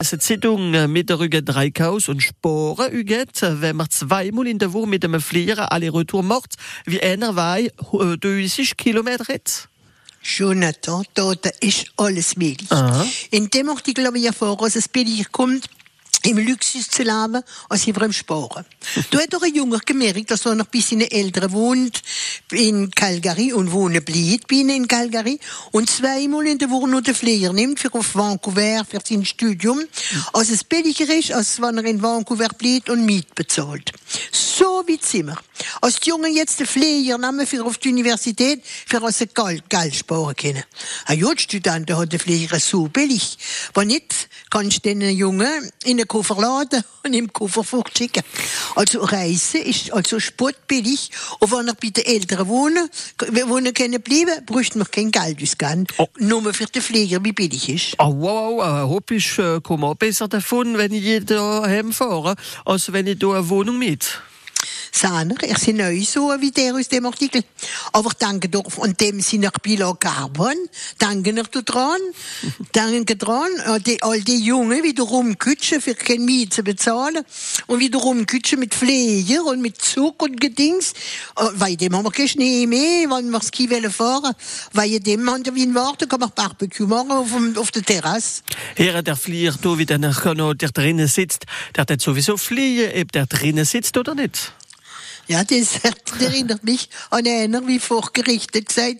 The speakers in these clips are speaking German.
Se Zeitung äh, mit der Rüge Dreikaus und Sporen üget, wenn man zweimal in der Woche mit dem Flieger alle Retour macht, wie einer wei 30 Kilometer hat. Jonathan, da ist alles möglich. Aha. In dem Artikel habe ich erfahren, dass es billiger kommt, im Luxus zu leben, als über im Sparen. da hat doch ein Junge gemerkt, dass er noch bis seine Eltern wohnt in Calgary und wohnen bleibt ihnen in Calgary und zweimal in der Woche noch den Flieger nimmt für auf Vancouver, für sein Studium, als es billiger ist, als wenn er in Vancouver bleibt und Miet bezahlt. So wie Zimmer. Als die Jungen jetzt den Flieger nehmen für auf die Universität, für sie Geld, Geld sparen können. Ein Jodstudent hat den Flieger so billig. Wenn nicht, kannst du den Jungen in den Koffer laden und im Koffer fortschicken. Also Reisen ist also spottbillig. Und wenn er bei den Eltern wohnen, wohnen können bleiben, bräuchte man kein Geld ausgeben. Oh. Nur für den Flieger, wie billig ist. Ah, wow, äh, hoffe ich äh, komme auch besser davon, wenn ich da heimfahre, als wenn ich da eine Wohnung mit. Saner, er sind neu so wie der aus dem Artikel. Aber danke doch an dem sind nach Bilo Carbon. Danke noch dran. danke dran. Äh, Die, all die Jungen wieder rumkutschen für kein Miete zu bezahlen. Und wieder rumkutschen mit Pflege und mit Zug und Gedings. Äh, Weil dem haben wir keinen Schnee mehr, wenn wir Ski wollen fahren. Weil dem haben wir Wien warten, kann man Barbecue machen auf, dem, auf der Terrasse. Hier, der Flieger, wie der drinnen sitzt, der hat sowieso fliehen, ob der drinnen sitzt oder nicht. Ja, das erinnert mich an einer, wie vorgerichtet gesagt,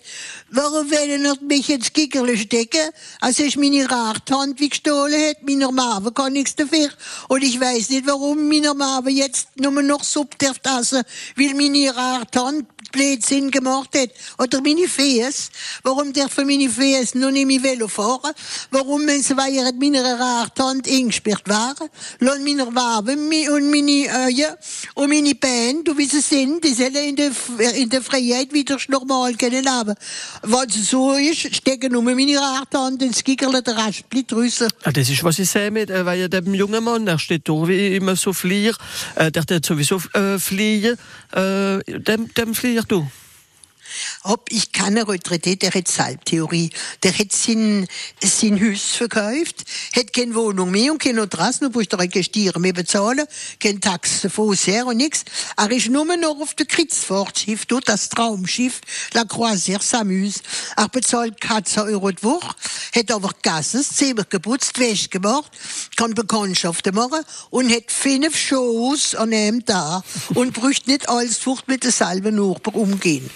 warum wollen ihr mich ins Gickerle stecken? Also ist meine Rarthand wie gestohlen hat, meiner Mave kann nichts dafür. Und ich weiß nicht, warum meiner Mave jetzt nur noch Suppe darf essen, weil meine Rarthand Blödsinn gemacht hat. Oder meine Fes. Warum dürfen meine Fes noch nicht mit Velo fahren? Warum, wenn sie während meiner Rarthand eingesperrt waren? Lassen meine Waben mi- und meine Eier und meine Beine, du wie sie sind, die sollen in der, in der Freiheit wieder normal können leben. Wenn es so ist, stecken nur meine Rarthand ins Gickerle der Rest bleibt draussen. Ja, das ist, was ich sehe, mit, äh, weil dem jungen Mann, der steht da wie immer so Flieger, äh, der hat sowieso äh, fliehen, äh, dem, dem Flieger du. Ob ich kann er retretiert, der hat Salbtheorie. Der hat sein, sein Haus verkauft, hat keine Wohnung mehr und keine Adresse, nur musste er keine Stiere mehr bezahlen, kein Tax davon her und nix. Er ist nur noch auf dem Kreuzfahrtschiff, dort das Traumschiff, La Croisière s'amuse. Er bezahlt 14 Euro die Woche, hat aber gegessen, das Zimmer geputzt, Wäsche gemacht, kann Bekanntschaften machen und hat fünf Shows an einem Tag und brücht nicht alles fort mit derselben Nachbar umgehen.